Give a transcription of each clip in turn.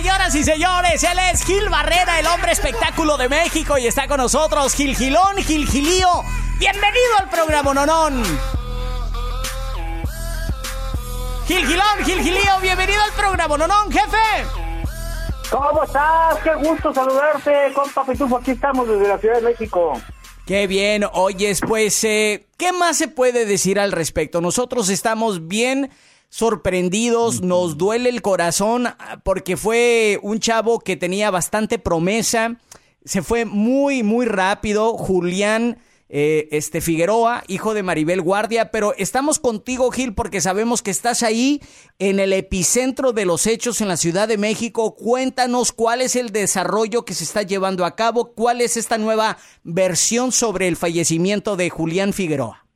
Señoras y señores. Él es Gil Barrera, el hombre espectáculo de México, y está con nosotros Gil Gilón, Gil Gilío. Bienvenido al programa Nonón. Gil Gilón, Gil Gilío, bienvenido al programa Nonón, jefe. ¿Cómo estás? Qué gusto saludarte, compa Pitufo. Aquí estamos desde la Ciudad de México. Qué bien, oyes, pues, eh, ¿qué más se puede decir al respecto? Nosotros estamos bien sorprendidos, nos duele el corazón ah, porque fue un chavo que tenía bastante promesa, se fue muy, muy rápido, Julián. eh, este Figueroa, hijo de Maribel Guardia, pero estamos contigo, Gil, porque sabemos que estás ahí en el epicentro de los hechos en la Ciudad de México. Cuéntanos cuál es el desarrollo que se está llevando a cabo, cuál es esta nueva versión sobre el fallecimiento de Julián Figueroa.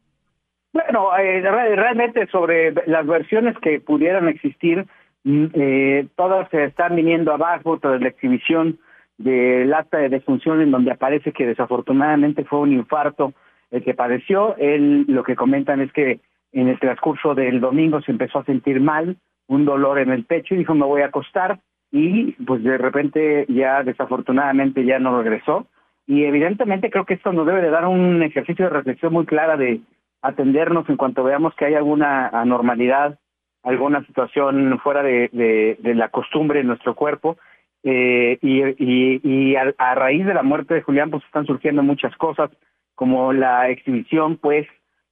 Bueno, eh, re- realmente sobre las versiones que pudieran existir, mm, eh, todas se están viniendo abajo tras la exhibición del acta de defunción en donde aparece que desafortunadamente fue un infarto el que padeció. Él lo que comentan es que en el transcurso del domingo se empezó a sentir mal, un dolor en el pecho y dijo me voy a acostar y pues de repente ya desafortunadamente ya no regresó y evidentemente creo que esto nos debe de dar un ejercicio de reflexión muy clara de atendernos en cuanto veamos que hay alguna anormalidad, alguna situación fuera de, la costumbre en nuestro cuerpo. Eh, y a, raíz de la muerte de Julián, pues están surgiendo muchas cosas, como la exhibición, pues,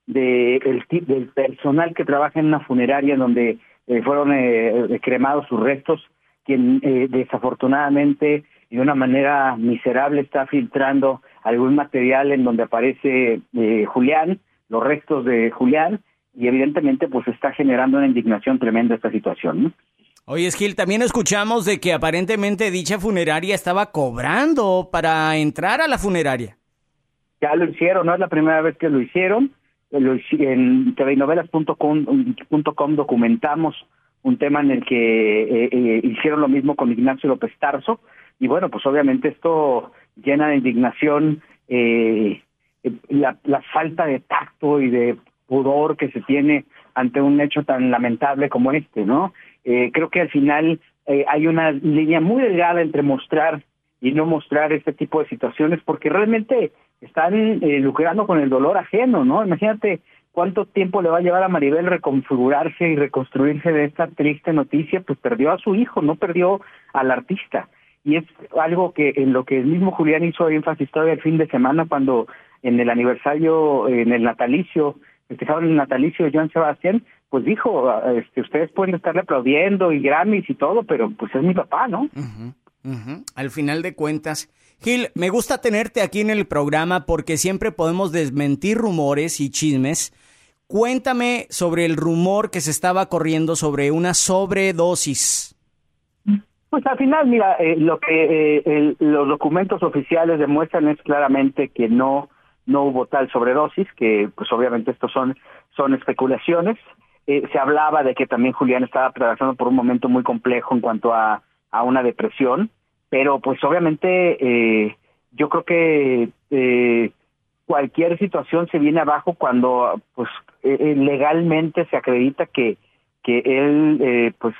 de el, del personal que trabaja en una funeraria donde eh, fueron eh, cremados sus restos, quien eh, desafortunadamente de una manera miserable está filtrando algún material en donde aparece eh, Julián, los restos de Julián, y evidentemente pues está generando una indignación tremenda esta situación. ¿no? Oye, Gil, también escuchamos de que aparentemente dicha funeraria estaba cobrando para entrar a la funeraria. Ya lo hicieron, no es la primera vez que lo hicieron. En tvnovelas.com documentamos un tema en el que eh, eh, hicieron lo mismo con Ignacio López Tarso. Y bueno, pues obviamente esto llena de indignación eh, la, la falta de tacto y de pudor que se tiene ante un hecho tan lamentable como este, ¿no? Eh, creo que al final eh, hay una línea muy delgada entre mostrar y no mostrar este tipo de situaciones porque realmente están eh, lucrando con el dolor ajeno, ¿no? Imagínate cuánto tiempo le va a llevar a Maribel reconfigurarse y reconstruirse de esta triste noticia, pues perdió a su hijo, no perdió al artista. Y es algo que en lo que el mismo Julián hizo énfasis todavía el fin de semana cuando en el aniversario, en el natalicio, festejaron el natalicio de Joan Sebastián, pues dijo, ah, este, ustedes pueden estarle aplaudiendo y Grammys y todo, pero pues es mi papá, ¿no? Al final de cuentas, Gil, me gusta tenerte aquí en el programa porque siempre podemos desmentir rumores y chismes. Cuéntame sobre el rumor que se estaba corriendo sobre una sobredosis. Pues al final, mira, eh, lo que eh, el- los documentos oficiales demuestran es claramente que no no hubo tal sobredosis, que pues obviamente estos son son especulaciones. Eh, se hablaba de que también Julián estaba atravesando por un momento muy complejo en cuanto a, a una depresión, pero pues obviamente eh, yo creo que eh, cualquier situación se viene abajo cuando pues eh, eh, legalmente se acredita que que él pues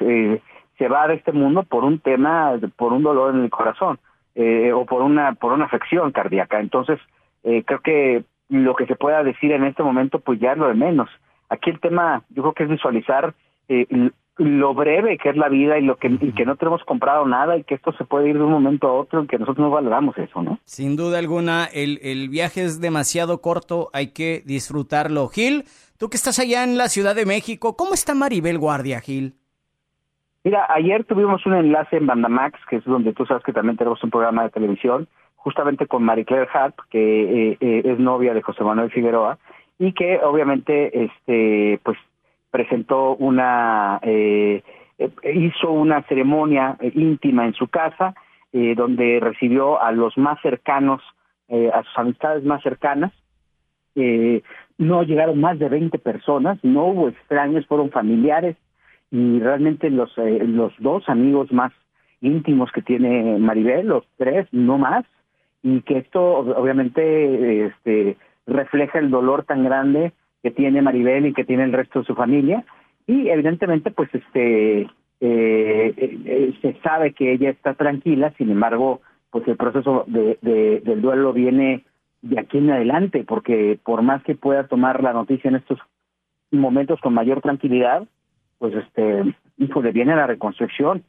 se va de este mundo por un tema por un dolor en el corazón o por una por una afección cardíaca entonces eh, creo que lo que se pueda decir en este momento pues ya es lo de menos aquí el tema yo creo que es visualizar eh, lo breve que es la vida y lo que, y que no tenemos comprado nada y que esto se puede ir de un momento a otro y que nosotros no valoramos eso, ¿no? Sin duda alguna, el, el viaje es demasiado corto, hay que disfrutarlo. Gil, tú que estás allá en la Ciudad de México, ¿cómo está Maribel Guardia, Gil? Mira, ayer tuvimos un enlace en Bandamax, que es donde tú sabes que también tenemos un programa de televisión, justamente con Marie Claire Hart, que eh, eh, es novia de José Manuel Figueroa, y que obviamente este pues presentó una eh, hizo una ceremonia íntima en su casa donde recibió a los más cercanos a sus amistades más cercanas. No llegaron más de 20 personas no hubo extraños fueron familiares y realmente los los dos amigos más íntimos que tiene Maribel los tres no más y que esto obviamente este, refleja el dolor tan grande que tiene Maribel y que tiene el resto de su familia. Y evidentemente pues este eh, eh, se sabe que ella está tranquila sin embargo pues el proceso de, del duelo viene de aquí en adelante porque por más que pueda tomar la noticia en estos momentos con mayor tranquilidad pues este hijo le viene la reconstrucción.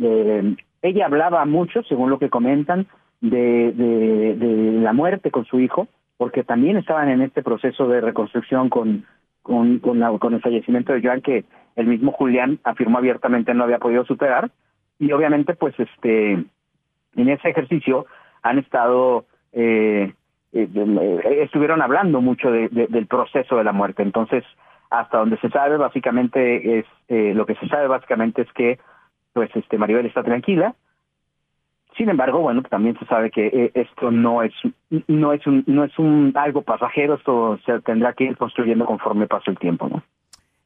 Eh, ella hablaba mucho según lo que comentan de, la muerte con su hijo, porque también estaban en este proceso de reconstrucción con, con, con, la, con el fallecimiento de Joan, que el mismo Julián afirmó abiertamente no había podido superar. Y obviamente, pues, este, en ese ejercicio han estado, eh, eh, eh, estuvieron hablando mucho de, del proceso de la muerte. Entonces, hasta donde se sabe, básicamente es, lo que se sabe básicamente es que, pues, este, Maribel está tranquila, sin embargo, bueno, también se sabe que eh, esto no es no es un no es un algo pasajero, esto se tendrá que ir construyendo conforme pasa el tiempo, ¿no?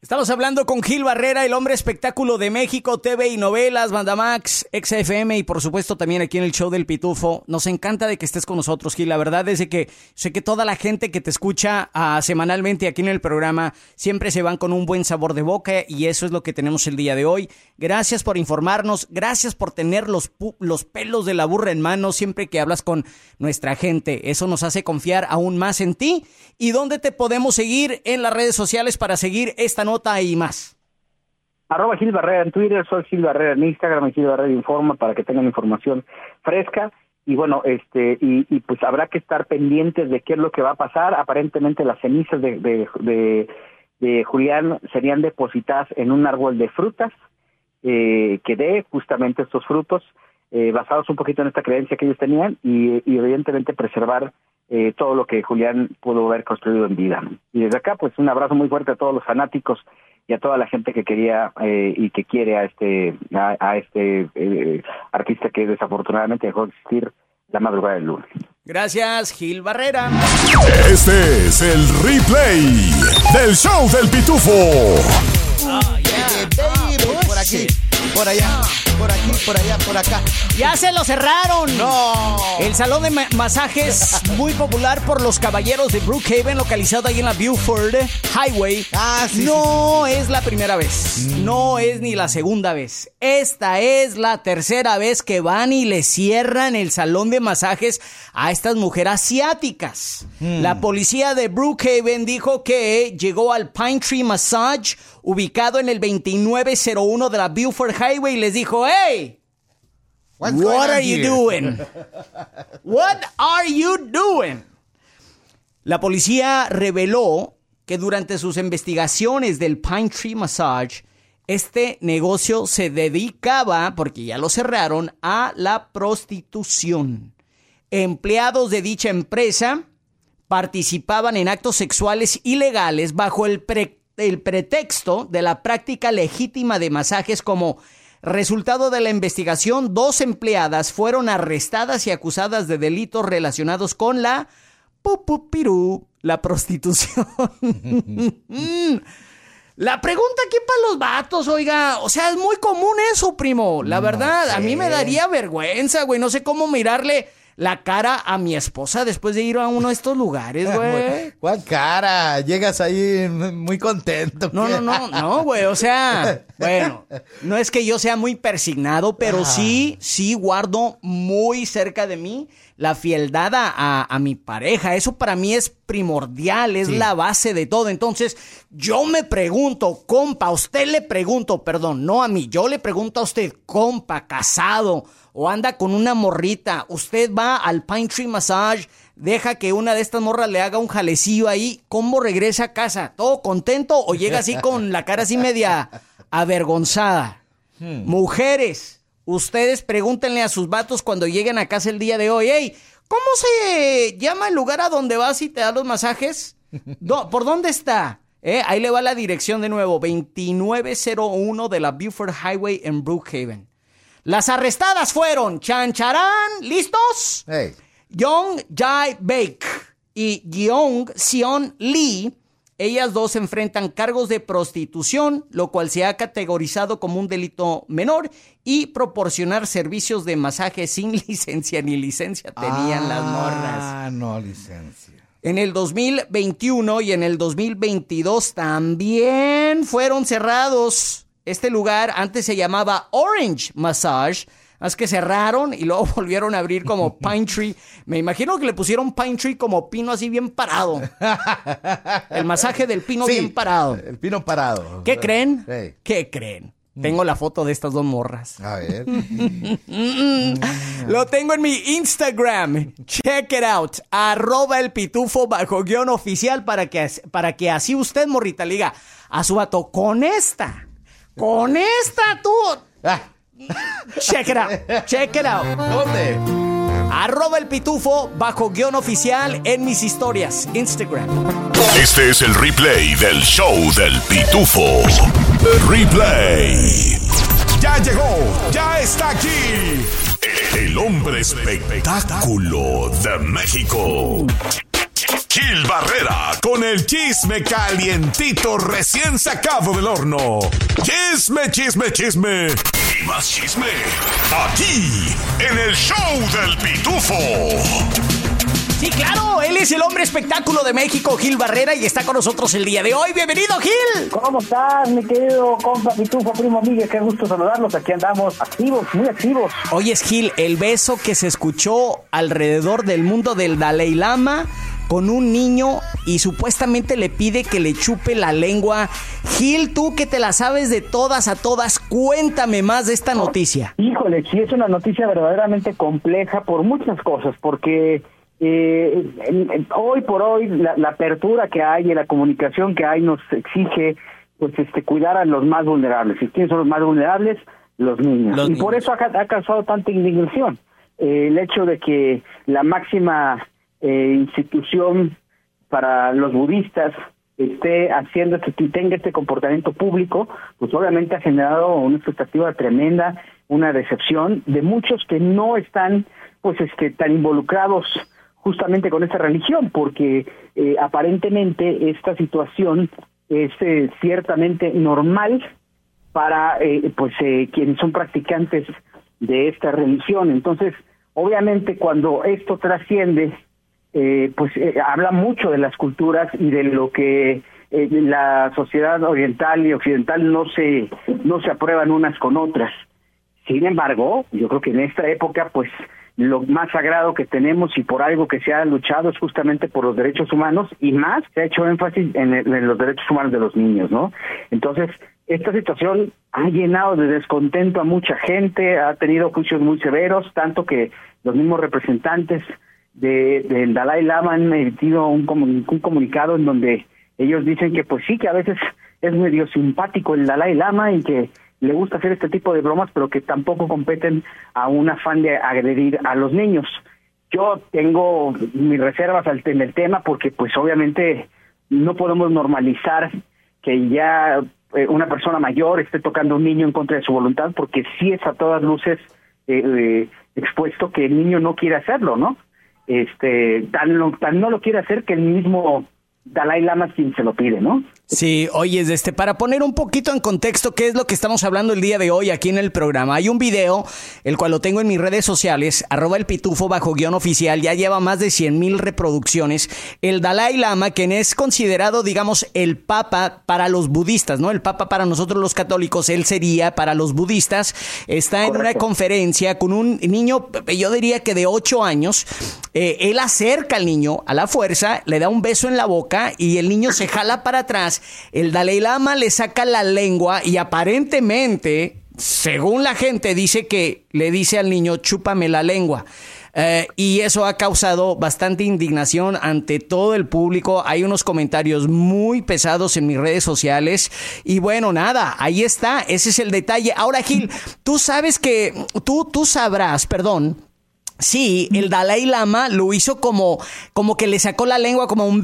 Estamos hablando con Gil Barrera, el hombre espectáculo de México, TV y novelas, Bandamax, XFM y por supuesto también aquí en el show del Pitufo. Nos encanta de que estés con nosotros, Gil. La verdad es que sé que toda la gente que te escucha uh, semanalmente aquí en el programa siempre se van con un buen sabor de boca y eso es lo que tenemos el día de hoy. Gracias por informarnos, gracias por tener los, los pelos de la burra en mano siempre que hablas con nuestra gente. Eso nos hace confiar aún más en ti. ¿Y dónde te podemos seguir en las redes sociales para seguir esta noche? y más. Arroba Gil Barrera en Twitter, soy Gil Barrera en Instagram Gil Barrera Informa para que tengan información fresca. Y bueno, este, y, pues habrá que estar pendientes de qué es lo que va a pasar. Aparentemente las cenizas de, de, de, Julián serían depositadas en un árbol de frutas eh, que dé justamente estos frutos, eh, basados un poquito en esta creencia que ellos tenían y, y evidentemente preservar eh, todo lo que Julián pudo haber construido en vida. Y desde acá, pues un abrazo muy fuerte a todos los fanáticos y a toda la gente que quería eh, y que quiere a este a, este eh, artista que desafortunadamente dejó de existir la madrugada del lunes. Gracias, Gil Barrera. Este es el replay del show del pitufo. Oh, por aquí, por allá por aquí, por allá, por acá. Ya se lo cerraron. No. El salón de masajes muy popular por los caballeros de Brookhaven, localizado ahí en la Buford Highway. Ah, sí. No es la primera vez. Mm. No es ni la segunda vez. Esta es la tercera vez que van y le cierran el salón de masajes a estas mujeres asiáticas. Mm. La policía de Brookhaven dijo que llegó al Pine Tree Massage ubicado en el 2901 de la Buford Highway y les dijo, hey, what are you doing? What are you doing? La policía reveló que durante sus investigaciones del Pine Tree Massage, este negocio se dedicaba, porque ya lo cerraron, a la prostitución. Empleados de dicha empresa participaban en actos sexuales ilegales bajo el pre el pretexto de la práctica legítima de masajes como resultado de la investigación, dos empleadas fueron arrestadas y acusadas de delitos relacionados con la pupupirú, la prostitución. La pregunta aquí para los vatos, oiga, o sea, es muy común eso, primo. La verdad, a mí me daría vergüenza, güey. No sé cómo mirarle la cara a mi esposa después de ir a uno de estos lugares, güey. ¿Cuál cara? Llegas ahí muy contento. No, no, no, no, güey. O sea, bueno, no es que yo sea muy persignado, pero sí, sí guardo muy cerca de mí la fieldad a, a mi pareja. Eso para mí es primordial, es la base de todo. Entonces, yo me pregunto, compa, a usted le pregunto, perdón, no a mí, yo le pregunto a usted, compa, casado o anda con una morrita, usted va al Pine Tree Massage, deja que una de estas morras le haga un jalecillo ahí, ¿cómo regresa a casa? ¿Todo contento o llega así con la cara así media avergonzada? Hmm. Mujeres, ustedes pregúntenle a sus vatos cuando lleguen a casa el día de hoy, hey, ¿cómo se llama el lugar a donde vas y te da los masajes? ¿Por dónde está? Eh, ahí le va la dirección de nuevo, 2901 de la Buford Highway en Brookhaven. Las arrestadas fueron Chancharán, ¿listos? Young Jai Baek y Young Sion Lee. Ellas dos enfrentan cargos de prostitución, lo cual se ha categorizado como un delito menor, y proporcionar servicios de masaje sin licencia ni licencia tenían las morras. Ah, no licencia. En el 2021 y en el 2022 también fueron cerrados este lugar antes se llamaba Orange Massage. Es que cerraron y luego volvieron a abrir como Pine Tree. Me imagino que le pusieron Pine Tree como pino así bien parado. El masaje del pino bien parado. El pino parado. ¿Qué creen? ¿Qué creen? Tengo la foto de estas dos morras. A ver. Lo tengo en mi Instagram. Check it out. Arroba el pitufo bajo guion oficial para que, para que así usted, morrita, liga a su vato con esta con esta tú. Ah. Check it out. Check it out. ¿Dónde? Arroba el pitufo bajo guion oficial en mis historias. Instagram. Este es el replay del show del pitufo. Replay. Ya llegó, ya está aquí. El hombre espectáculo de México. Gil Barrera con el chisme calientito recién sacado del horno. Chisme, chisme, chisme. Y más chisme. Aquí, en el show del pitufo. Sí, claro, él es el hombre espectáculo de México, Gil Barrera, y está con nosotros el día de hoy. Bienvenido, Gil. ¿Cómo estás, mi querido compa Pitufo, primo Miguel? Qué gusto saludarlos. Aquí andamos activos, muy activos. Hoy es Gil, el beso que se escuchó alrededor del mundo del Dalai Lama con un niño y supuestamente le pide que le chupe la lengua. Gil, tú que te la sabes de todas a todas, cuéntame más de esta noticia. Híjole, sí es una noticia verdaderamente compleja por muchas cosas, porque eh, hoy por hoy la, apertura que hay y la comunicación que hay nos exige pues este cuidar a los más vulnerables. ¿Y quiénes son los más vulnerables? Los niños. y por eso ha, causado tanta indignación. Eh, el hecho de que la máxima eh, institución para los budistas esté haciendo este, tenga este comportamiento público, pues obviamente ha generado una expectativa tremenda, una decepción de muchos que no están pues este tan involucrados justamente con esta religión, porque eh, aparentemente esta situación es eh, ciertamente normal para eh, pues quienes son practicantes de esta religión. Entonces, obviamente cuando esto trasciende eh, pues eh, habla mucho de las culturas y de lo que eh, la sociedad oriental y occidental no se no se aprueban unas con otras. Sin embargo, yo creo que en esta época, pues lo más sagrado que tenemos y por algo que se ha luchado es justamente por los derechos humanos y más se ha hecho énfasis en, en los derechos humanos de los niños, ¿no? Entonces, esta situación ha llenado de descontento a mucha gente, ha tenido juicios muy severos, tanto que los mismos representantes de, del Dalai Lama han emitido un, un comunicado en donde ellos dicen que pues sí, que a veces es medio simpático el Dalai Lama y que le gusta hacer este tipo de bromas, pero que tampoco competen a un afán de agredir a los niños. Yo tengo mis reservas en el tema porque pues obviamente no podemos normalizar que ya eh, una persona mayor esté tocando a un niño en contra de su voluntad porque sí es a todas luces eh, eh, expuesto que el niño no quiere hacerlo, ¿no? Este tan, tan no lo quiere hacer que el mismo Dalai Lama quien se lo pide, ¿no? Sí, oye, este, para poner un poquito en contexto qué es lo que estamos hablando el día de hoy aquí en el programa, hay un video, el cual lo tengo en mis redes sociales, arroba el pitufo bajo guion oficial, ya lleva más de 100 mil reproducciones. El Dalai Lama, quien es considerado, digamos, el papa para los budistas, ¿no? El papa para nosotros los católicos, él sería para los budistas, está en una conferencia con un niño, yo diría que de 8 años, eh, él acerca al niño a la fuerza, le da un beso en la boca y el niño se jala para atrás. El Dalai Lama le saca la lengua y aparentemente, según la gente, dice que le dice al niño, chúpame la lengua. Eh, y eso ha causado bastante indignación ante todo el público. Hay unos comentarios muy pesados en mis redes sociales. Y bueno, nada, ahí está. Ese es el detalle. Ahora, Gil, tú sabes que, tú, tú sabrás, perdón, Sí, el Dalai Lama lo hizo como, como que le sacó la lengua como un...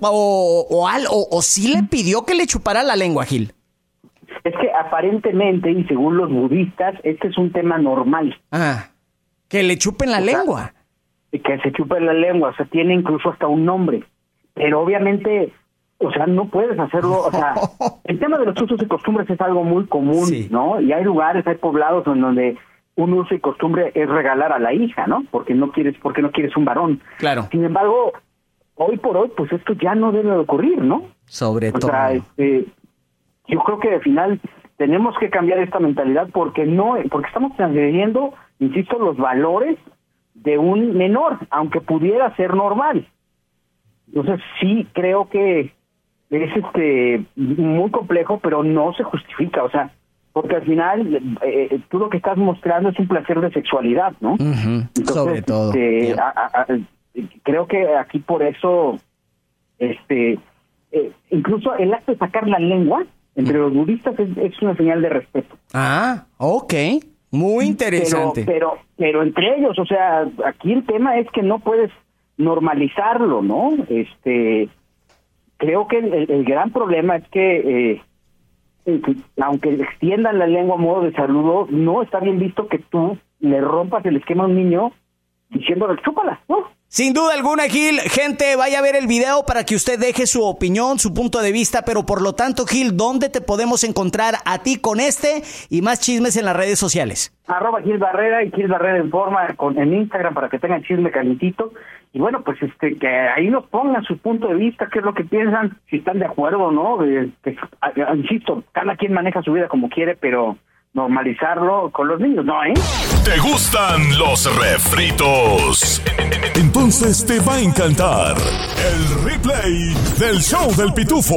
O, o, al- o, o sí le pidió que le chupara la lengua, Gil. Es que aparentemente, y según los budistas, este es un tema normal, Ah, que le chupen la lengua. que se chupa la lengua, o sea, tiene incluso hasta un nombre. Pero obviamente, o sea, no puedes hacerlo, o sea, el tema de los usos y costumbres es algo muy común, Sí. ¿no? Y hay lugares, hay poblados en donde un uso y costumbre es regalar a la hija, ¿no? Porque no quieres, porque no quieres un varón. Claro. Sin embargo, hoy por hoy, pues esto ya no debe de ocurrir, ¿no? Sobre O todo. sea, este, yo creo que al final tenemos que cambiar esta mentalidad porque no, porque estamos transgrediendo, insisto, los valores de un menor, aunque pudiera ser normal. Entonces sí creo que es este muy complejo, pero no se justifica, o sea, porque al final eh, tú lo que estás mostrando es un placer de sexualidad, ¿no? Entonces, sobre todo. este, a- a- a- creo que aquí por eso, este, eh, incluso el acto de sacar la lengua entre los budistas es, es una señal de respeto. Ah, ok. Muy interesante. Pero, pero, pero entre ellos, o sea, aquí el tema es que no puedes normalizarlo, ¿no? Este, creo que el, el- gran problema es que, eh, eh, que aunque extiendan la lengua a modo de saludo, no está bien visto que tú le rompas el esquema a un niño diciéndole chúpala, ¿no? Sin duda alguna, Gil, gente, vaya a ver el video para que usted deje su opinión, su punto de vista, pero por lo tanto, Gil, ¿dónde te podemos encontrar a ti con este y más chismes en las redes sociales? arroba Gil Barrera y Gil Barrera en forma con, en Instagram para que tengan chisme calentito. Y bueno, pues este que ahí nos pongan su punto de vista, qué es lo que piensan, si están de acuerdo o no. de- que, a- a- insisto, cada quien maneja su vida como quiere, pero normalizarlo con los niños, ¿no? ¿eh? ¿Te gustan los refritos? Entonces te va a encantar el replay del show del pitufo.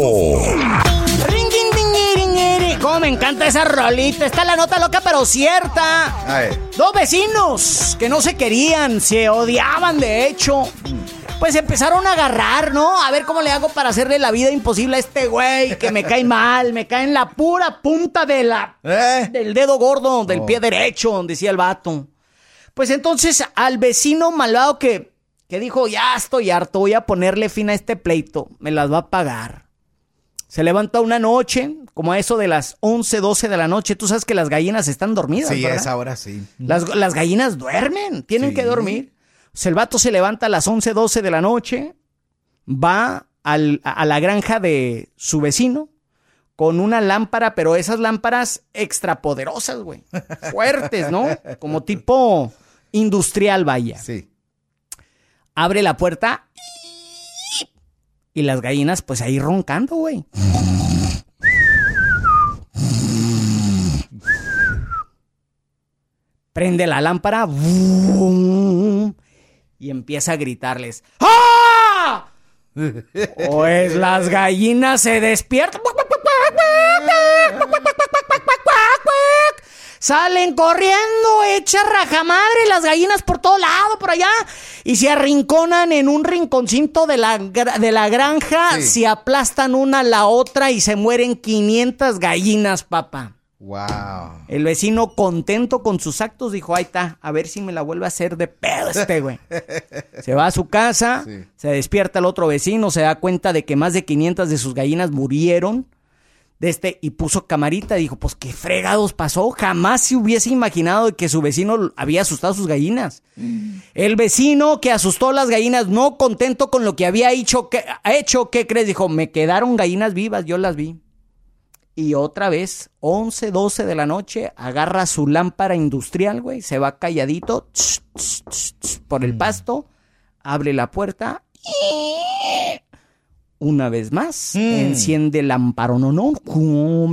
Ding. Cómo me encanta esa rolita. Está la nota loca, pero cierta. Dos vecinos que no se querían, se odiaban de hecho. Pues empezaron a agarrar, ¿no? A ver cómo le hago para hacerle la vida imposible a este güey que me cae mal, me cae en la pura punta de la, ¿Eh? del dedo gordo, del Oh. pie derecho, decía el vato. Pues entonces al vecino malvado que, que dijo, ya estoy harto, voy a ponerle fin a este pleito, me las va a pagar. Se levanta una noche, como a eso de las 11, 12 de la noche. Tú sabes que las gallinas están dormidas. Sí, ¿verdad? es ahora sí. Las, las gallinas duermen, tienen Sí. que dormir. O sea, el vato se levanta a las 11, 12 de la noche, va al- a, a la granja de su vecino con una lámpara, pero esas lámparas extrapoderosas, güey. Fuertes, ¿no? Como tipo industrial, vaya. Sí. Abre la puerta y las gallinas, pues ahí roncando, güey. Prende la lámpara y empieza a gritarles. ¡Ah! Pues las gallinas se despiertan. Salen corriendo, hechas rajamadre, las gallinas por todo lado, por allá, y se arrinconan en un rinconcito de la, de la granja, Sí. se aplastan una a la otra y se mueren 500 gallinas, papá. Wow. El vecino contento con sus actos dijo, ahí está, a ver si me la vuelve a hacer de pedo este güey. Se va a su casa, Sí. se despierta el otro vecino, se da cuenta de que más de 500 de sus gallinas murieron. De este y puso camarita. Dijo, pues qué fregados pasó. Jamás se hubiese imaginado que su vecino había asustado a sus gallinas. El vecino que asustó a las gallinas, no contento con lo que había hecho, ¿qué, hecho, ¿qué crees? Dijo, me quedaron gallinas vivas, yo las vi. Y otra vez, 11, 12 de la noche, agarra su lámpara industrial, güey, se va calladito tss, tss, tss, tss, por el pasto, abre la puerta una vez más, enciende el lámpara, no, no,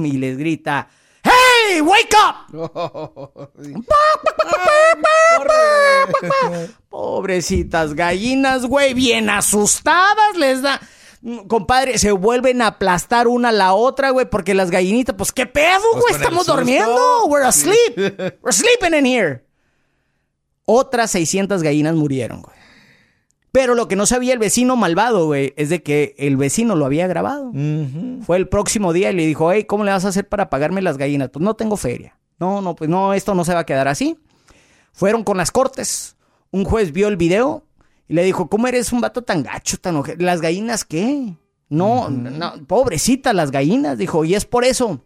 y les grita, ¡Hey, wake up! Pobrecitas gallinas, güey, bien asustadas les da. Compadre, se vuelven a aplastar una a la otra, güey, porque las gallinitas, pues, ¿qué pedo, Pues güey? Estamos durmiendo. We're asleep. We're sleeping in here. Otras 600 gallinas murieron, güey. Pero lo que no sabía el vecino malvado, güey, es de que el vecino lo había grabado. Fue el próximo día y le dijo, hey, ¿cómo le vas a hacer para pagarme las gallinas? Pues no tengo feria. No, no, pues no, esto no se va a quedar así. Fueron con las cortes. Un juez vio el video y le dijo, ¿cómo eres un vato tan gacho, tan oje- ¿Las gallinas qué? No, no, pobrecita las gallinas, dijo, y es por eso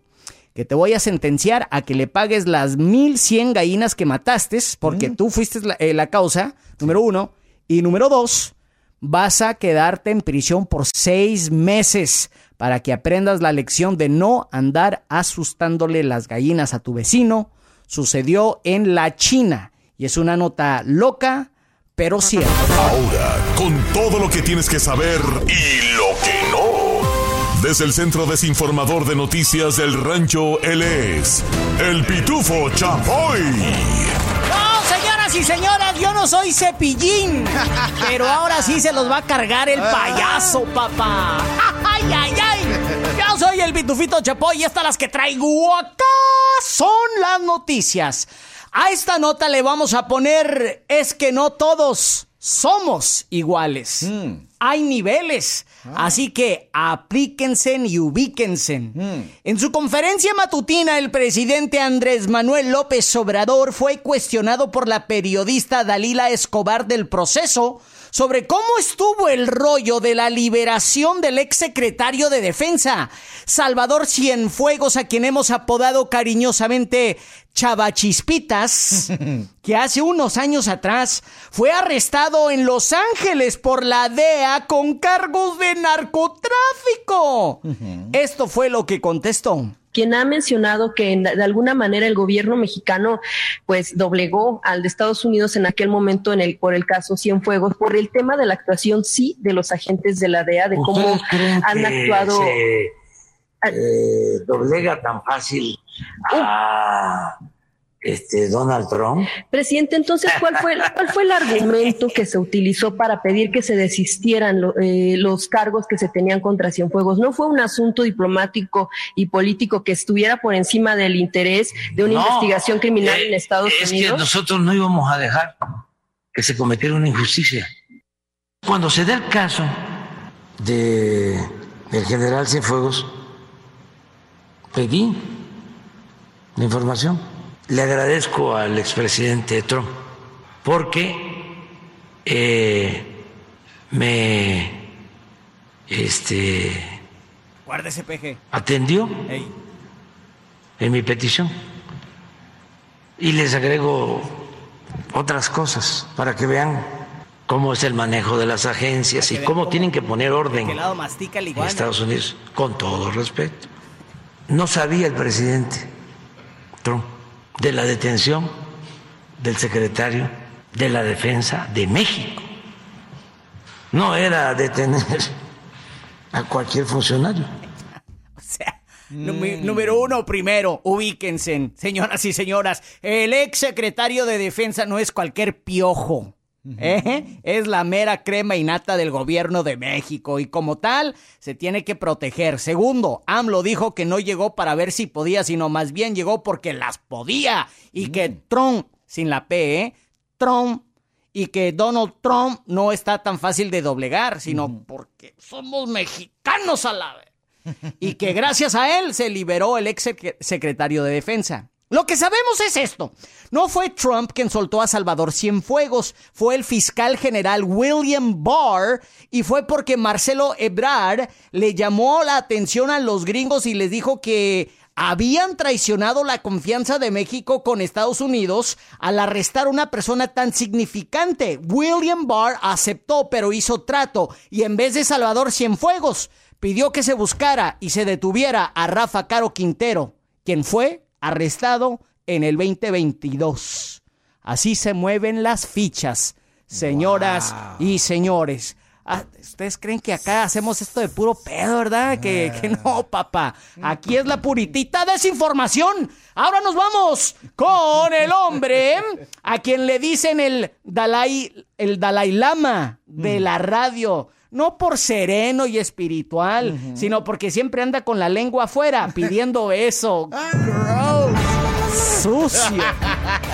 que te voy a sentenciar a que le pagues las 1100 gallinas que mataste, porque tú fuiste la, eh, la causa, número uno, y número dos, vas a quedarte en prisión por seis meses para que aprendas la lección de no andar asustándole las gallinas a tu vecino. Sucedió en la China y es una nota loca, pero cierta. Ahora, con todo lo que tienes que saber y lo que no. Desde el Centro Desinformador de Noticias del Rancho, él es el Pitufo Chapoy. No, señoras y señoras, yo no soy cepillín. Pero ahora sí se los va a cargar el payaso, papá. ¡Ay, ay, ay! Yo soy el Pitufito Chapoy y estas las que traigo acá son las noticias. A esta nota le vamos a poner es que no todos somos iguales. Hay niveles. Así que aplíquense y ubíquense. En su conferencia matutina, el presidente Andrés Manuel López Obrador fue cuestionado por la periodista Dalila Escobar del proceso sobre cómo estuvo el rollo de la liberación del exsecretario de Defensa, Salvador Cienfuegos, a quien hemos apodado cariñosamente Chavachispitas, que hace unos años atrás fue arrestado en Los Ángeles por la DEA con cargos de narcotráfico. Esto fue lo que contestó. Quien ha mencionado que en- de alguna manera el gobierno mexicano pues doblegó al de Estados Unidos en aquel momento en el por el caso Cienfuegos por el tema de la actuación sí de los agentes de la DEA de cómo ¿Ustedes creen han actuado se eh, doblega tan fácil a este Donald Trump? Presidente, entonces, ¿cuál fue, ¿cuál fue el argumento que se utilizó para pedir que se desistieran lo- eh, los cargos que se tenían contra Cienfuegos? ¿No fue un asunto diplomático y político que estuviera por encima del interés de una No, investigación criminal eh, en Estados es Unidos? que nosotros no íbamos a dejar que se cometiera una injusticia. Cuando se da el caso de el general Cienfuegos, pedí la información. Le agradezco al expresidente Trump porque eh, me este, Guárdese, atendió Ey. en mi petición. Y les agrego otras cosas para que vean cómo es el manejo de las agencias y cómo cómo- tienen que poner orden ¿De qué lado mastica el en? Estados Unidos, con todo respeto. No sabía el presidente Trump de la detención del secretario de la Defensa de México. No era detener a cualquier funcionario. O sea, número uno, primero, ubíquense, señoras y señoras. El ex secretario de Defensa no es cualquier piojo. ¿Eh? Es la mera crema y nata del gobierno de México y como tal se tiene que proteger. Segundo, AMLO dijo que no llegó para ver si podía, sino más bien llegó porque las podía y que Trump, sin la P, ¿eh? Trump y que Donald Trump no está tan fácil de doblegar, sino porque somos mexicanos a la vez y que gracias a él se liberó el ex sec- secretario de Defensa. Lo que sabemos es esto. No fue Trump quien soltó a Salvador Cienfuegos, fue el fiscal general William Barr y fue porque Marcelo Ebrard le llamó la atención a los gringos y les dijo que habían traicionado la confianza de México con Estados Unidos al arrestar a una persona tan significante. William Barr aceptó, pero hizo trato y en vez de Salvador Cienfuegos, pidió que se buscara y se detuviera a Rafa Caro Quintero, quien fue arrestado en el 2022. Así se mueven las fichas, señoras y señores. Ah, Ustedes creen que acá hacemos esto de puro pedo, ¿verdad? Que, que no, papá. Aquí es la puritita desinformación. Ahora nos vamos con el hombre a quien le dicen el Dalai, el Dalai Lama de la radio. No por sereno y espiritual, sino porque siempre anda con la lengua afuera pidiendo eso. Súcia.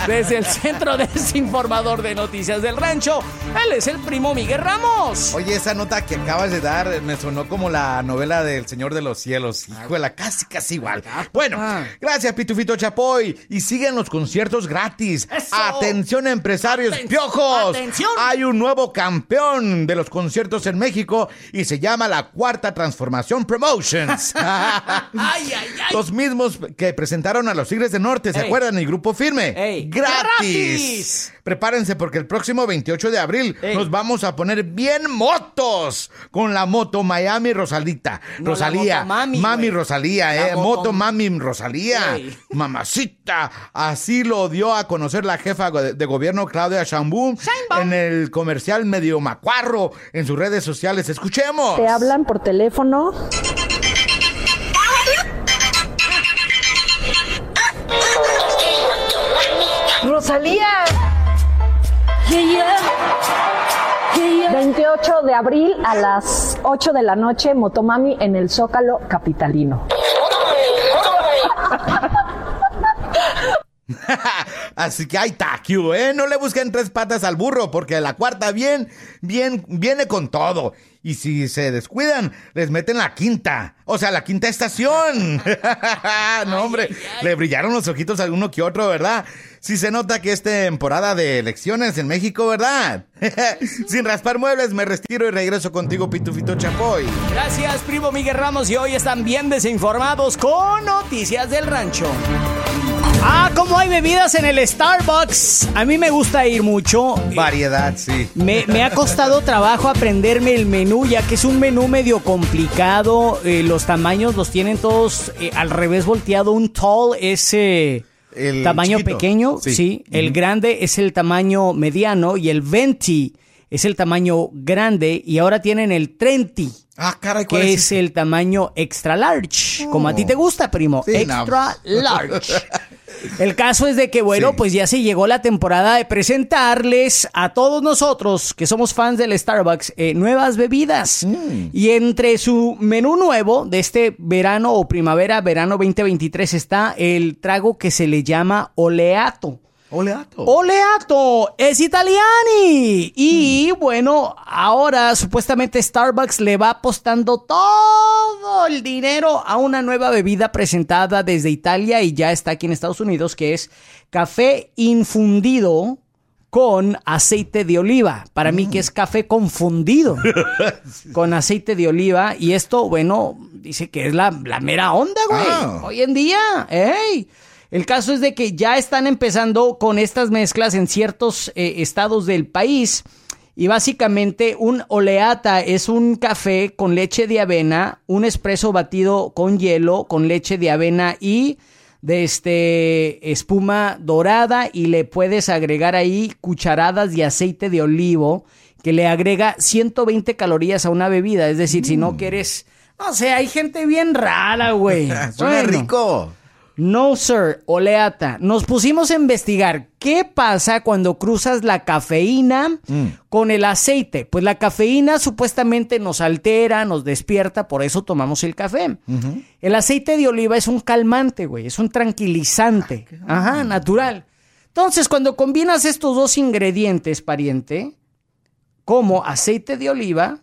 Desde el Centro Desinformador de Noticias del Rancho, él es el primo Miguel Ramos. Oye, esa nota que acabas de dar me sonó como la novela del Señor de los Cielos. Híjole, casi, casi igual. Bueno, gracias, Pitufito Chapoy. Y siguen los conciertos gratis. ¡Eso! Atención, empresarios Aten- piojos. ¡Atención! Hay un nuevo campeón de los conciertos en México y se llama la Cuarta Transformación Promotions. Ay, ay, ay. Los mismos que presentaron a los Tigres del Norte, ¿se Ey. acuerdan? El grupo firme. Ey. ¡Gratis! ¡Gratis! Prepárense porque el próximo 28 de abril Ey. nos vamos a poner bien motos con la moto Miami Rosalita. No, Rosalía. la moto mami. Rosalía, La eh. moto- mami Rosalía. Ey. Mamacita. Así lo dio a conocer la jefa de gobierno Claudia Sheinbaum. en el comercial medio macuarro en sus redes sociales. Escuchemos. Te hablan por teléfono. Rosalía. 28 de abril a las 8 de la noche, Motomami en el Zócalo Capitalino. Así que hay taquio, ¿eh? No le busquen tres patas al burro, porque la cuarta bien, bien, viene con todo. Y si se descuidan, les meten la quinta. O sea, la quinta estación. no, hombre, le brillaron los ojitos a uno que otro, ¿verdad? Sí se nota que es temporada de elecciones en México, ¿verdad? Sin raspar muebles, me retiro y regreso contigo, Pitufito Chapoy. Gracias, primo Miguel Ramos. Y hoy están bien desinformados con Noticias del Rancho. Ah, como hay bebidas en el Starbucks. A mí me gusta ir mucho. Variedad, sí. Me, me ha costado trabajo aprenderme el menú, ya que es un menú medio complicado. Eh, los tamaños los tienen todos eh, al revés volteado. Un tall es eh, El tamaño chiquito. pequeño, sí. Sí. El grande es el tamaño mediano y el 20 es el tamaño grande. Y ahora tienen el 30 Ah, caray, ¿cuál que es el tamaño extra large, como a ti te gusta, primo, Sí, no. extra large. El caso es de que, bueno, Sí. pues ya se llegó la temporada de presentarles a todos nosotros que somos fans del Starbucks eh, nuevas bebidas. Mm. Y entre su menú nuevo de este verano o primavera, verano 2023 está el trago que se le llama oleato. Oleato. Oleato es italiani. Y bueno, ahora supuestamente Starbucks le va apostando todo el dinero a una nueva bebida presentada desde Italia y ya está aquí en Estados Unidos, que es café infundido con aceite de oliva. Para mí que es café confundido con aceite de oliva. Y esto, bueno, dice que es la, la mera onda, güey. Ah. Hoy en día, ¡ey! El caso es de que ya están empezando con estas mezclas en ciertos eh, estados del país. Y básicamente un oleata es un café con leche de avena, un espresso batido con hielo, con leche de avena y de este espuma dorada y le puedes agregar ahí cucharadas de aceite de olivo que le agrega 120 calorías a una bebida. Es decir, si no quieres, no sé, hay gente bien rara, güey. Suena Bueno. rico. No, sir, oleata. Nos pusimos a investigar qué pasa cuando cruzas la cafeína con el aceite. Pues la cafeína supuestamente nos altera, nos despierta, por eso tomamos el café. El aceite de oliva es un calmante, güey, es un tranquilizante. Ajá, natural. Entonces, cuando combinas estos dos ingredientes, pariente, como aceite de oliva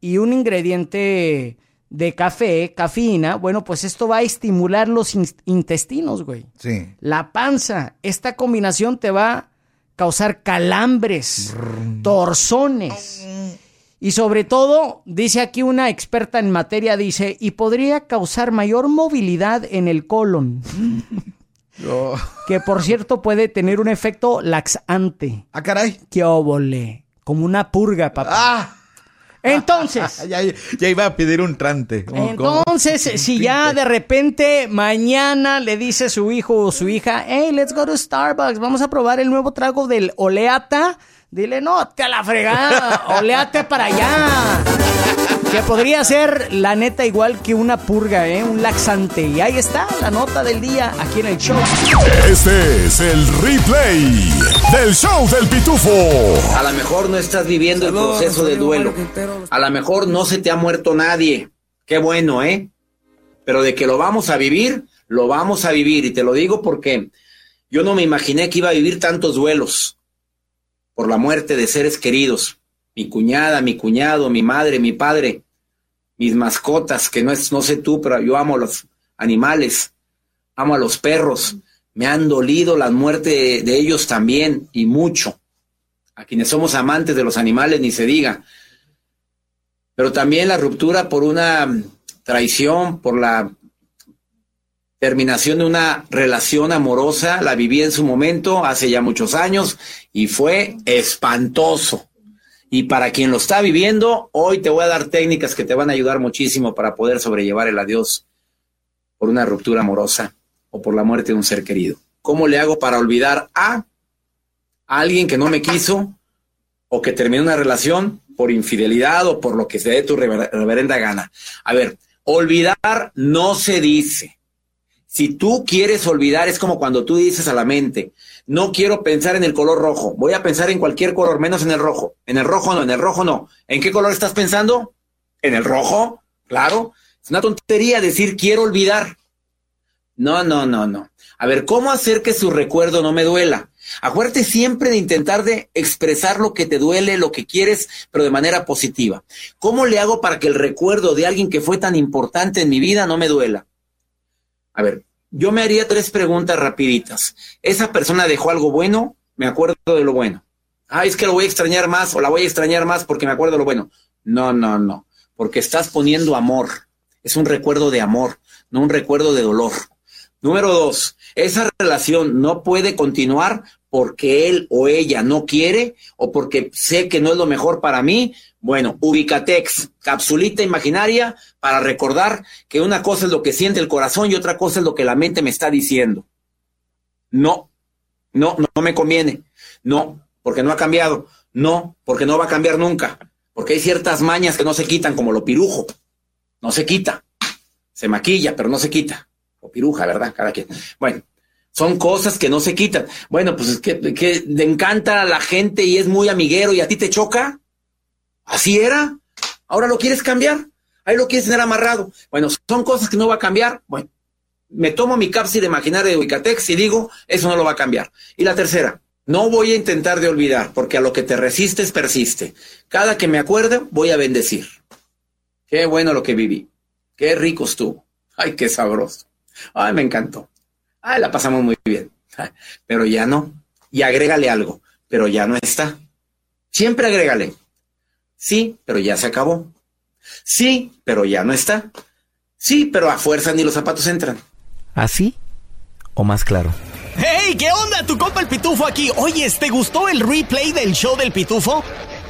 y un ingrediente de café, cafeína, bueno, pues esto va a estimular los in- intestinos, güey. Sí. La panza. Esta combinación te va a causar calambres, torsones. Y sobre todo, dice aquí una experta en materia, dice, y podría causar mayor movilidad en el colon. Oh. Que por cierto puede tener un efecto laxante. Ah, caray. ¡Qué óvole! Como una purga, papá. Ah. Entonces, Ya, ya iba a pedir un trante. entonces, si ya de repente mañana le dice su hijo o su hija, hey, let's go to Starbucks, vamos a probar el nuevo trago del Oleata, dile, no, te a la fregada, Oleate para allá. Que podría ser, la neta, igual que una purga, ¿eh? Un laxante. Y ahí está la nota del día aquí en el show. Este es el replay del show del pitufo. A lo mejor no estás viviendo el proceso de duelo. A lo mejor no se te ha muerto nadie. Qué bueno, ¿eh? Pero de que lo vamos a vivir, lo vamos a vivir. Y te lo digo porque yo no me imaginé que iba a vivir tantos duelos por la muerte de seres queridos. Mi cuñada, mi cuñado, mi madre, mi padre, mis mascotas, que no es, no sé tú, pero yo amo a los animales, amo a los perros. Me han dolido la muerte de, de ellos también, y mucho a quienes somos amantes de los animales, ni se diga. Pero también la ruptura por una traición, por la terminación de una relación amorosa, la viví en su momento, hace ya muchos años, y fue espantoso. Y para quien lo está viviendo, hoy te voy a dar técnicas que te van a ayudar muchísimo para poder sobrellevar el adiós por una ruptura amorosa o por la muerte de un ser querido. ¿Cómo le hago para olvidar a alguien que no me quiso o que terminó una relación por infidelidad o por lo que se dé tu rever- reverenda gana. A ver, olvidar no se dice. Si tú quieres olvidar, es como cuando tú dices a la mente, no quiero pensar en el color rojo, voy a pensar en cualquier color, menos en el rojo. En el rojo no, en el rojo no. ¿En qué color estás pensando? ¿En el rojo? Claro. Es una tontería decir quiero olvidar. No, no, no, no. A ver, ¿cómo hacer que su recuerdo no me duela? Acuérdate siempre de intentar de expresar lo que te duele, lo que quieres, pero de manera positiva. ¿Cómo le hago para que el recuerdo de alguien que fue tan importante en mi vida no me duela? A ver, yo me haría tres preguntas rapiditas. ¿Esa persona dejó algo bueno? Me acuerdo de lo bueno. Ah, es que lo voy a extrañar más o la voy a extrañar más porque me acuerdo de lo bueno. No, no, no. Porque estás poniendo amor. Es un recuerdo de amor, no un recuerdo de dolor. Número dos, esa relación no puede continuar porque él o ella no quiere o porque sé que no es lo mejor para mí. Bueno, Ubicatex, capsulita imaginaria para recordar que una cosa es lo que siente el corazón y otra cosa es lo que la mente me está diciendo. No, no, no me conviene. No, porque no ha cambiado. No, porque no va a cambiar nunca. Porque hay ciertas mañas que no se quitan, como lo pirujo. No se quita. Se maquilla, pero no se quita. O piruja, ¿verdad? Cada quien. Bueno, son cosas que no se quitan. Bueno, pues es que, le encanta a la gente y es muy amiguero y a ti te choca. Así era. Ahora lo quieres cambiar. Ahí lo quieres tener amarrado. Bueno, son cosas que no va a cambiar. Bueno, me tomo mi cápsula imaginaria de Ubicatex y digo, eso no lo va a cambiar. Y la tercera, no voy a intentar de olvidar, porque a lo que te resistes persiste. Cada que me acuerde, voy a bendecir. Qué bueno lo que viví. Qué rico estuvo. Ay, qué sabroso. Ay, me encantó. Ay, la pasamos muy bien. Pero ya no. Y agrégale algo, pero ya no está. Siempre agrégale. Sí, pero ya se acabó. Sí, pero ya no está. Sí, pero a fuerza ni los zapatos entran. ¿Así o más claro? ¡Hey! ¿Qué onda? Tu compa el Pitufo aquí. Oye, ¿te gustó el replay del show del Pitufo?